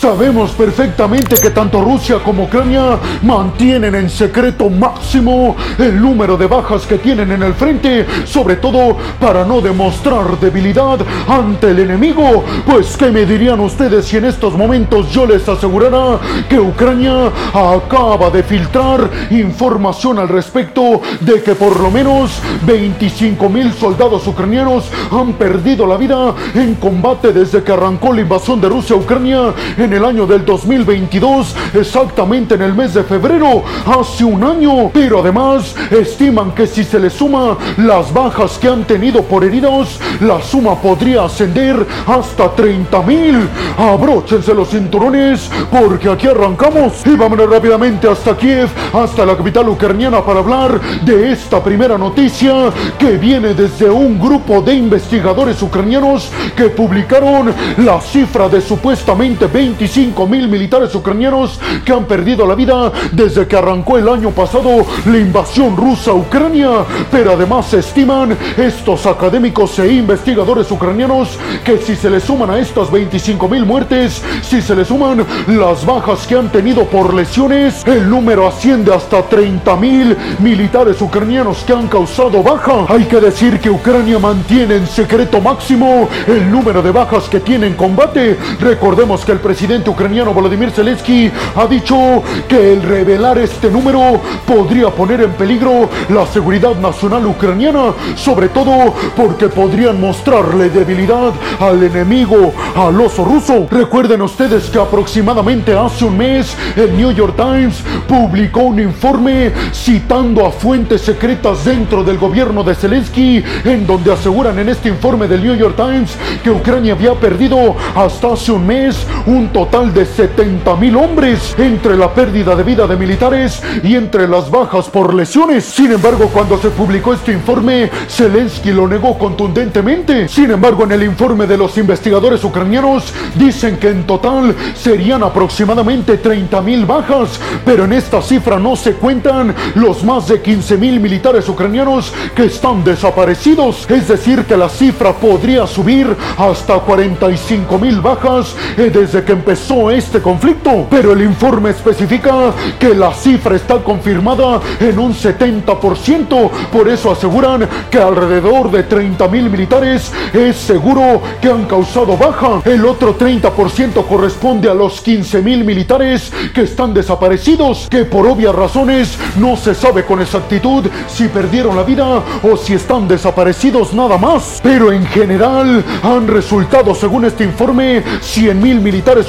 Sabemos perfectamente que tanto Rusia como Ucrania mantienen en secreto máximo el número de bajas que tienen en el frente, sobre todo para no demostrar debilidad ante el enemigo. Pues, ¿qué me dirían ustedes si en estos momentos yo les asegurara que Ucrania acaba de filtrar información al respecto de que por lo menos 25 mil soldados ucranianos han perdido la vida en combate desde que arrancó la invasión de Rusia a Ucrania el año del 2022, exactamente en el mes de febrero, hace un año. Pero además estiman que si se le suma las bajas que han tenido por heridos, la suma podría ascender hasta 30 mil. Abróchense los cinturones porque aquí arrancamos y vámonos rápidamente hasta Kiev, hasta la capital ucraniana para hablar de esta primera noticia que viene desde un grupo de investigadores ucranianos que publicaron la cifra de supuestamente 25 mil militares ucranianos que han perdido la vida desde que arrancó el año pasado la invasión rusa a Ucrania. Pero además estiman estos académicos e investigadores ucranianos que si se le suman a estas 25 mil muertes, si se le suman las bajas que han tenido por lesiones, el número asciende hasta 30 mil militares ucranianos que han causado baja. Hay que decir que Ucrania mantiene en secreto máximo el número de bajas que tiene en combate. Recordemos que el presidente ucraniano Volodymyr Zelensky ha dicho que el revelar este número podría poner en peligro la seguridad nacional ucraniana, sobre todo porque podrían mostrarle debilidad al enemigo, al oso ruso. Recuerden ustedes que aproximadamente hace un mes el New York Times publicó un informe citando a fuentes secretas dentro del gobierno de Zelensky, en donde aseguran en este informe del New York Times que Ucrania había perdido hasta hace un mes un total de 70 mil hombres entre la pérdida de vida de militares y entre las bajas por lesiones. Sin embargo, cuando se publicó este informe, Zelensky lo negó contundentemente. Sin embargo, en el informe de los investigadores ucranianos dicen que en total serían aproximadamente 30 mil bajas, pero en esta cifra no se cuentan los más de 15 mil militares ucranianos que están desaparecidos. Es decir, que la cifra podría subir hasta 45 mil bajas eh, desde que empezó este conflicto. Pero el informe especifica que la cifra está confirmada en un 70%. Por eso aseguran que alrededor de 30 mil militares es seguro que han causado baja. El otro 30% corresponde a los 15 mil militares que están desaparecidos, que por obvias razones no se sabe con exactitud si perdieron la vida o si están desaparecidos nada más. Pero en general han resultado, según este informe, 100 mil militares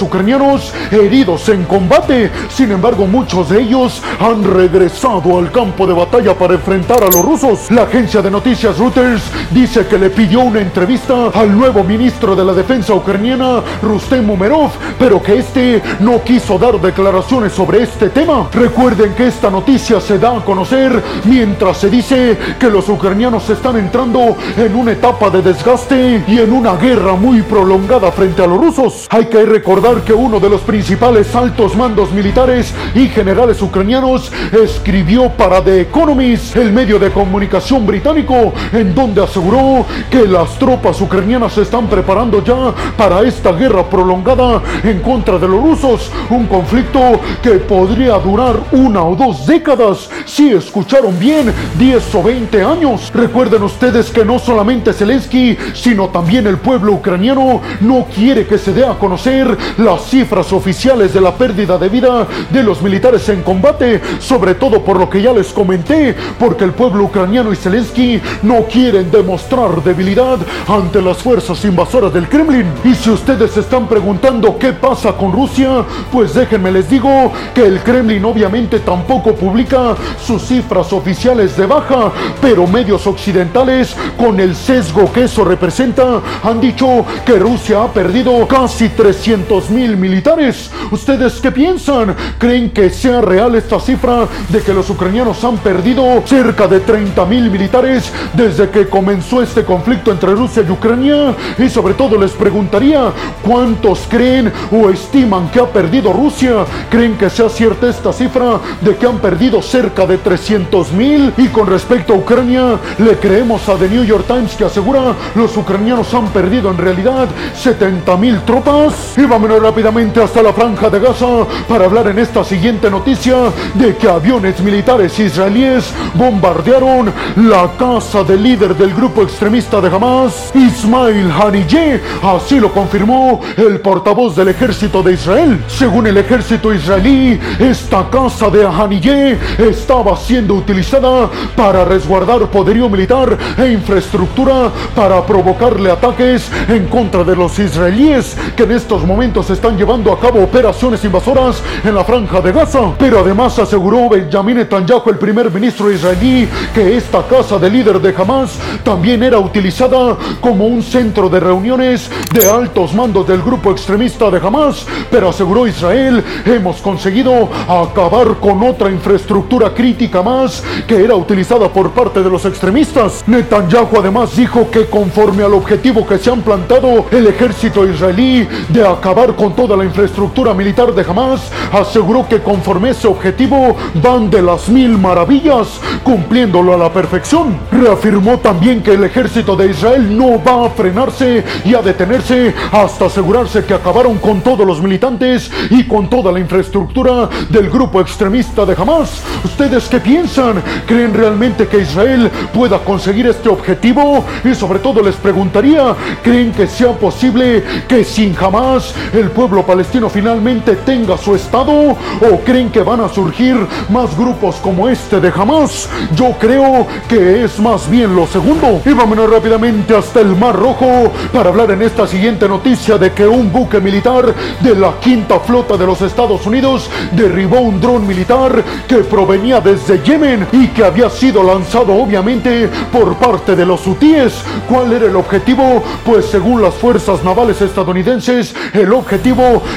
heridos en combate. Sin embargo, muchos de ellos han regresado al campo de batalla para enfrentar a los rusos. La agencia de noticias Reuters dice que le pidió una entrevista al nuevo ministro de la defensa ucraniana, Rustem Umerov, pero que este no quiso dar declaraciones sobre este tema. Recuerden que esta noticia se da a conocer mientras se dice que los ucranianos están entrando en una etapa de desgaste y en una guerra muy prolongada frente a los rusos. Hay que recordar que uno de los principales altos mandos militares y generales ucranianos escribió para The Economist, el medio de comunicación británico, en donde aseguró que las tropas ucranianas se están preparando ya para esta guerra prolongada en contra de los rusos, un conflicto que podría durar una o dos décadas, si escucharon bien, 10 o 20 años. Recuerden ustedes que no solamente Zelensky, sino también el pueblo ucraniano no quiere que se dé a conocer las cifras oficiales de la pérdida de vida de los militares en combate, sobre todo por lo que ya les comenté, porque el pueblo ucraniano y Zelensky no quieren demostrar debilidad ante las fuerzas invasoras del Kremlin. Y si ustedes están preguntando qué pasa con Rusia, pues déjenme les digo que el Kremlin obviamente tampoco publica sus cifras oficiales de baja, pero medios occidentales, con el sesgo que eso representa, han dicho que Rusia ha perdido casi 300 mil militares. ¿Ustedes qué piensan? ¿Creen que sea real esta cifra de que los ucranianos han perdido cerca de 30 mil militares desde que comenzó este conflicto entre Rusia y Ucrania? Y sobre todo les preguntaría, ¿cuántos creen o estiman que ha perdido Rusia? ¿Creen que sea cierta esta cifra de que han perdido cerca de 300 mil? Y con respecto a Ucrania, le creemos a The New York Times que asegura los ucranianos han perdido en realidad 70 mil tropas. Y vámonos rápidamente hasta la franja de Gaza para hablar en esta siguiente noticia de que aviones militares israelíes bombardearon la casa del líder del grupo extremista de Hamas, Ismail Haniyeh. Así lo confirmó el portavoz del ejército de Israel. Según el ejército israelí, esta casa de Haniyeh estaba siendo utilizada para resguardar poderío militar e infraestructura para provocarle ataques en contra de los israelíes que en estos momentos están llevando a cabo operaciones invasoras en la franja de Gaza. Pero además aseguró Benjamin Netanyahu, el primer ministro israelí, que esta casa del líder de Hamas también era utilizada como un centro de reuniones de altos mandos del grupo extremista de Hamas. Pero aseguró Israel, hemos conseguido acabar con otra infraestructura crítica más que era utilizada por parte de los extremistas. Netanyahu además dijo que conforme al objetivo que se han plantado el ejército israelí de acabar con toda la infraestructura militar de Hamas, aseguró que conforme ese objetivo van de las mil maravillas, cumpliéndolo a la perfección. Reafirmó también que el ejército de Israel no va a frenarse y a detenerse hasta asegurarse que acabaron con todos los militantes y con toda la infraestructura del grupo extremista de Hamas. ¿Ustedes qué piensan? ¿Creen realmente que Israel pueda conseguir este objetivo? Y sobre todo les preguntaría, ¿creen que sea posible que sin Hamas el pueblo palestino finalmente tenga su Estado? ¿O creen que van a surgir más grupos como este de Hamas? Yo creo que es más bien lo segundo. Y vámonos rápidamente hasta el Mar Rojo para hablar en esta siguiente noticia de que un buque militar de la quinta flota de los Estados Unidos derribó un dron militar que provenía desde Yemen y que había sido lanzado obviamente por parte de los hutíes. ¿Cuál era el objetivo? Pues según las fuerzas navales estadounidenses, el objetivo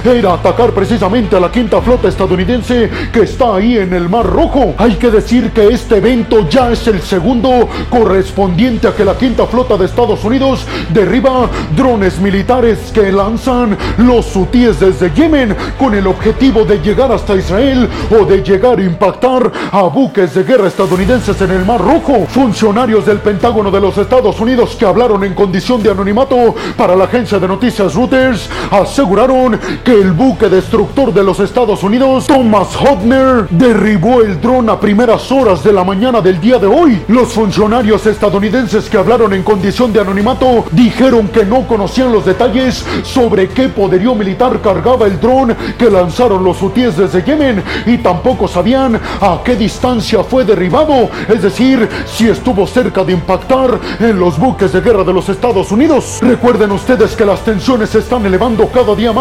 era atacar precisamente a la quinta flota estadounidense que está ahí en el Mar Rojo. Hay que decir que este evento ya es el segundo correspondiente a que la quinta flota de Estados Unidos derriba drones militares que lanzan los hutíes desde Yemen con el objetivo de llegar hasta Israel o de llegar a impactar a buques de guerra estadounidenses en el Mar Rojo. Funcionarios del Pentágono de los Estados Unidos que hablaron en condición de anonimato para la agencia de noticias Reuters aseguraron que el buque destructor de los Estados Unidos, Thomas Hodner, derribó el dron a primeras horas de la mañana del día de hoy. Los funcionarios estadounidenses que hablaron en condición de anonimato dijeron que no conocían los detalles sobre qué poderío militar cargaba el dron que lanzaron los hutíes desde Yemen y tampoco sabían a qué distancia fue derribado, es decir, si estuvo cerca de impactar en los buques de guerra de los Estados Unidos. Recuerden ustedes que las tensiones se están elevando cada día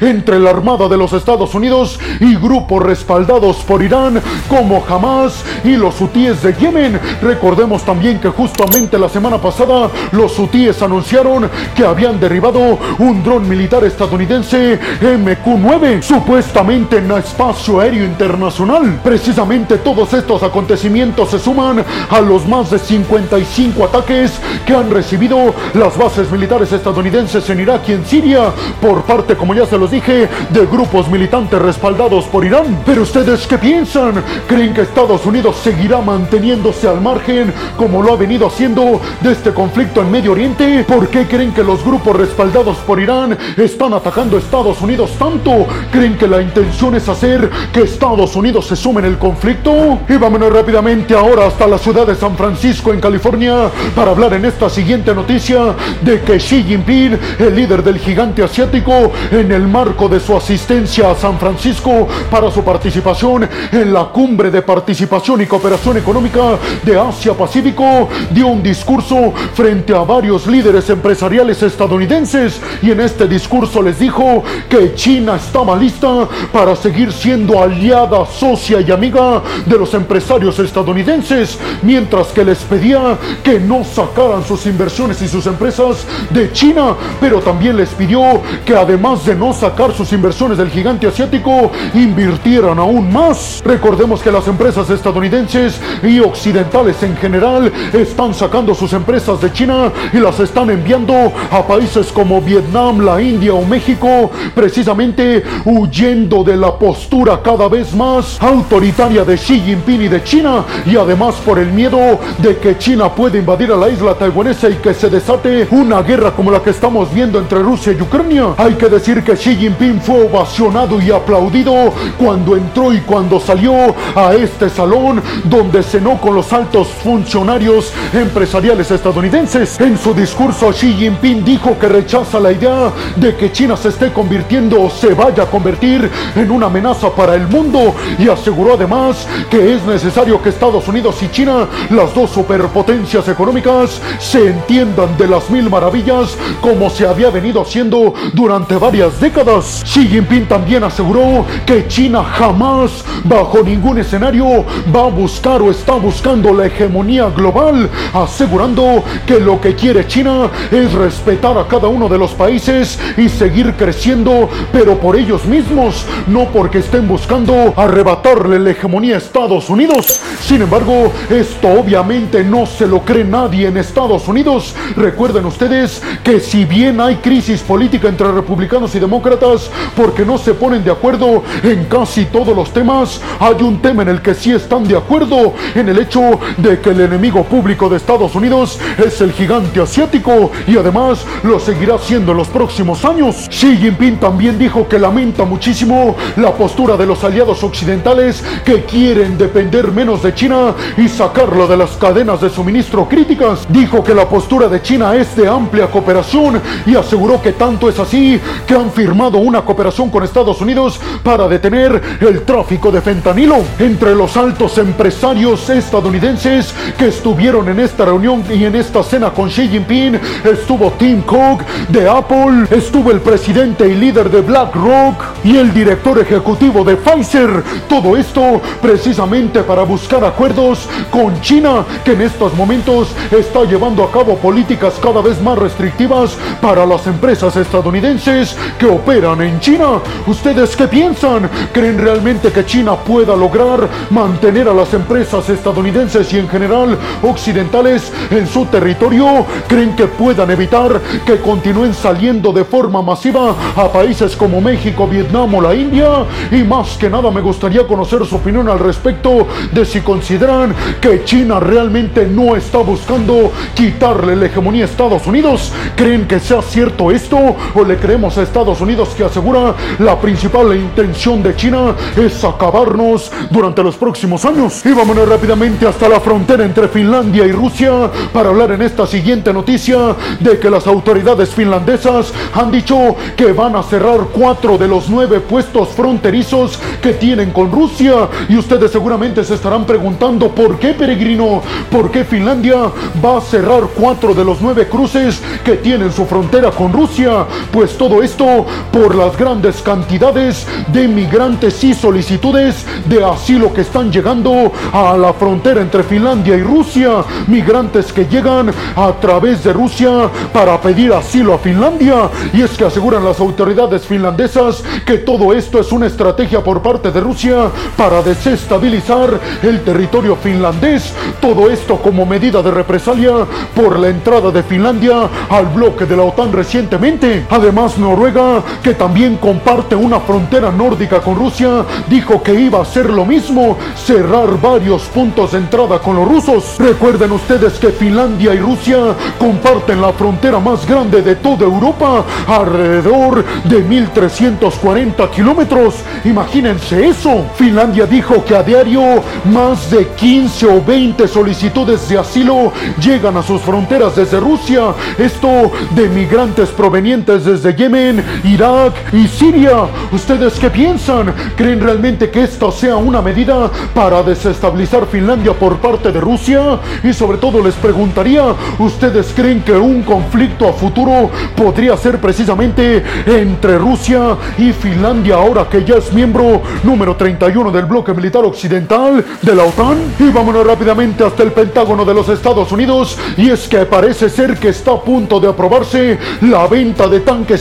entre la Armada de los Estados Unidos y grupos respaldados por Irán como Hamas y los hutíes de Yemen. Recordemos también que justamente la semana pasada los hutíes anunciaron que habían derribado un dron militar estadounidense MQ-9, supuestamente en espacio aéreo internacional. Precisamente todos estos acontecimientos se suman a los más de 55 ataques que han recibido las bases militares estadounidenses en Irak y en Siria por parte, como ya se los dije, de grupos militantes respaldados por Irán. Pero ustedes qué piensan? ¿Creen que Estados Unidos seguirá manteniéndose al margen como lo ha venido haciendo de este conflicto en Medio Oriente? ¿Por qué creen que los grupos respaldados por Irán están atacando a Estados Unidos tanto? ¿Creen que la intención es hacer que Estados Unidos se sume en el conflicto? Y vámonos rápidamente ahora hasta la ciudad de San Francisco, en California, para hablar en esta siguiente noticia de que Xi Jinping, el líder del gigante asiático, en el marco de su asistencia a San Francisco para su participación en la cumbre de participación y cooperación económica de Asia-Pacífico, dio un discurso frente a varios líderes empresariales estadounidenses y en este discurso les dijo que China estaba lista para seguir siendo aliada, socia y amiga de los empresarios estadounidenses, mientras que les pedía que no sacaran sus inversiones y sus empresas de China, pero también les pidió que además de no sacar sus inversiones del gigante asiático, invirtieran aún más. Recordemos que las empresas estadounidenses y occidentales en general están sacando sus empresas de China y las están enviando a países como Vietnam, la India o México, precisamente huyendo de la postura cada vez más autoritaria de Xi Jinping y de China y además por el miedo de que China pueda invadir a la isla taiwanesa y que se desate una guerra como la que estamos viendo entre Rusia y Ucrania. Hay que decir que Xi Jinping fue ovacionado y aplaudido cuando entró y cuando salió a este salón donde cenó con los altos funcionarios empresariales estadounidenses. En su discurso Xi Jinping dijo que rechaza la idea de que China se esté convirtiendo o se vaya a convertir en una amenaza para el mundo y aseguró además que es necesario que Estados Unidos y China, las dos superpotencias económicas, se entiendan de las mil maravillas como se había venido haciendo durante varias décadas. Xi Jinping también aseguró que China jamás, bajo ningún escenario, va a buscar o está buscando la hegemonía global, asegurando que lo que quiere China es respetar a cada uno de los países y seguir creciendo, pero por ellos mismos, no porque estén buscando arrebatarle la hegemonía a Estados Unidos. Sin embargo, esto obviamente no se lo cree nadie en Estados Unidos. Recuerden ustedes que si bien hay crisis política entre republicanos y demócratas porque no se ponen de acuerdo en casi todos los temas, hay un tema en el que sí están de acuerdo, en el hecho de que el enemigo público de Estados Unidos es el gigante asiático y además lo seguirá siendo en los próximos años. Xi Jinping también dijo que lamenta muchísimo la postura de los aliados occidentales que quieren depender menos de China y sacarlo de las cadenas de suministro críticas. Dijo que la postura de China es de amplia cooperación y aseguró que tanto es así que han firmado una cooperación con Estados Unidos para detener el tráfico de fentanilo. Entre los altos empresarios estadounidenses que estuvieron en esta reunión y en esta cena con Xi Jinping estuvo Tim Cook de Apple, estuvo el presidente y líder de BlackRock y el director ejecutivo de Pfizer. Todo esto precisamente para buscar acuerdos con China, que en estos momentos está llevando a cabo políticas cada vez más restrictivas para las empresas estadounidenses que operan en China. ¿Ustedes qué piensan? ¿Creen realmente que China pueda lograr mantener a las empresas estadounidenses y en general occidentales en su territorio? ¿Creen que puedan evitar que continúen saliendo de forma masiva a países como México, Vietnam o la India? Y más que nada me gustaría conocer su opinión al respecto de si consideran que China realmente no está buscando quitarle la hegemonía a Estados Unidos. ¿Creen que sea cierto esto o le creemos Estados Unidos que asegura la principal intención de China es acabarnos durante los próximos años? Y vámonos rápidamente hasta la frontera entre Finlandia y Rusia para hablar en esta siguiente noticia de que las autoridades finlandesas han dicho que van a cerrar cuatro de los nueve puestos fronterizos que tienen con Rusia. Y ustedes seguramente se estarán preguntando por qué, peregrino, por qué Finlandia va a cerrar cuatro de los nueve cruces que tienen su frontera con Rusia. Pues todo esto por las grandes cantidades de migrantes y solicitudes de asilo que están llegando a la frontera entre Finlandia y Rusia. Migrantes que llegan a través de Rusia para pedir asilo a Finlandia. Y es que aseguran las autoridades finlandesas que todo esto es una estrategia por parte de Rusia para desestabilizar el territorio finlandés. Todo esto como medida de represalia por la entrada de Finlandia al bloque de la OTAN recientemente. Además, Noruega, que también comparte una frontera nórdica con Rusia, dijo que iba a hacer lo mismo, cerrar varios puntos de entrada con los rusos. Recuerden ustedes que Finlandia y Rusia comparten la frontera más grande de toda Europa, alrededor de 1340 kilómetros. Imagínense eso. Finlandia dijo que a diario más de 15 o 20 solicitudes de asilo llegan a sus fronteras desde Rusia. Esto de migrantes provenientes desde Yemen, Irak y Siria. ¿Ustedes qué piensan? ¿Creen realmente que esta sea una medida para desestabilizar Finlandia por parte de Rusia? Y sobre todo les preguntaría, ¿ustedes creen que un conflicto a futuro podría ser precisamente entre Rusia y Finlandia ahora que ya es miembro número 31 del bloque militar occidental de la OTAN? Y vámonos rápidamente hasta el Pentágono de los Estados Unidos y es que parece ser que está a punto de aprobarse la venta de tanques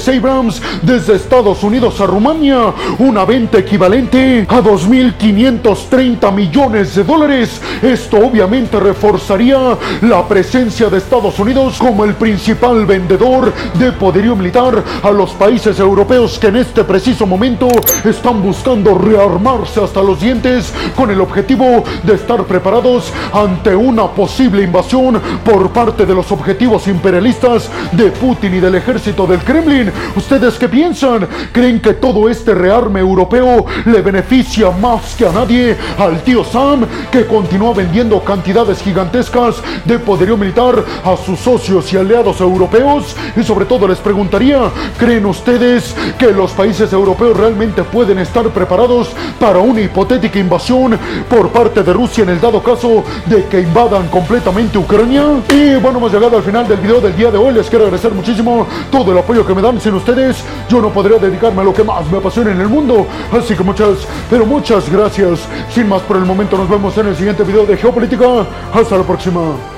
Desde Estados Unidos a Rumania, una venta equivalente a 2.530 millones de dólares. Esto obviamente reforzaría la presencia de Estados Unidos como el principal vendedor de poderío militar a los países europeos que en este preciso momento están buscando rearmarse hasta los dientes con el objetivo de estar preparados ante una posible invasión por parte de los objetivos imperialistas de Putin y del ejército del Kremlin. ¿Ustedes qué piensan? ¿Creen que todo este rearme europeo le beneficia más que a nadie al tío Sam, que continúa vendiendo cantidades gigantescas de poderío militar a sus socios y aliados europeos? Y sobre todo les preguntaría, ¿creen ustedes que los países europeos realmente pueden estar preparados para una hipotética invasión por parte de Rusia en el dado caso de que invadan completamente Ucrania? Y bueno, hemos llegado al final del video del día de hoy. Les quiero agradecer muchísimo todo el apoyo que me dan. Sin ustedes, yo no podría dedicarme a lo que más me apasiona en el mundo. Así que muchas, pero muchas gracias. Sin más por el momento, nos vemos en el siguiente video de Geopolítica. Hasta la próxima.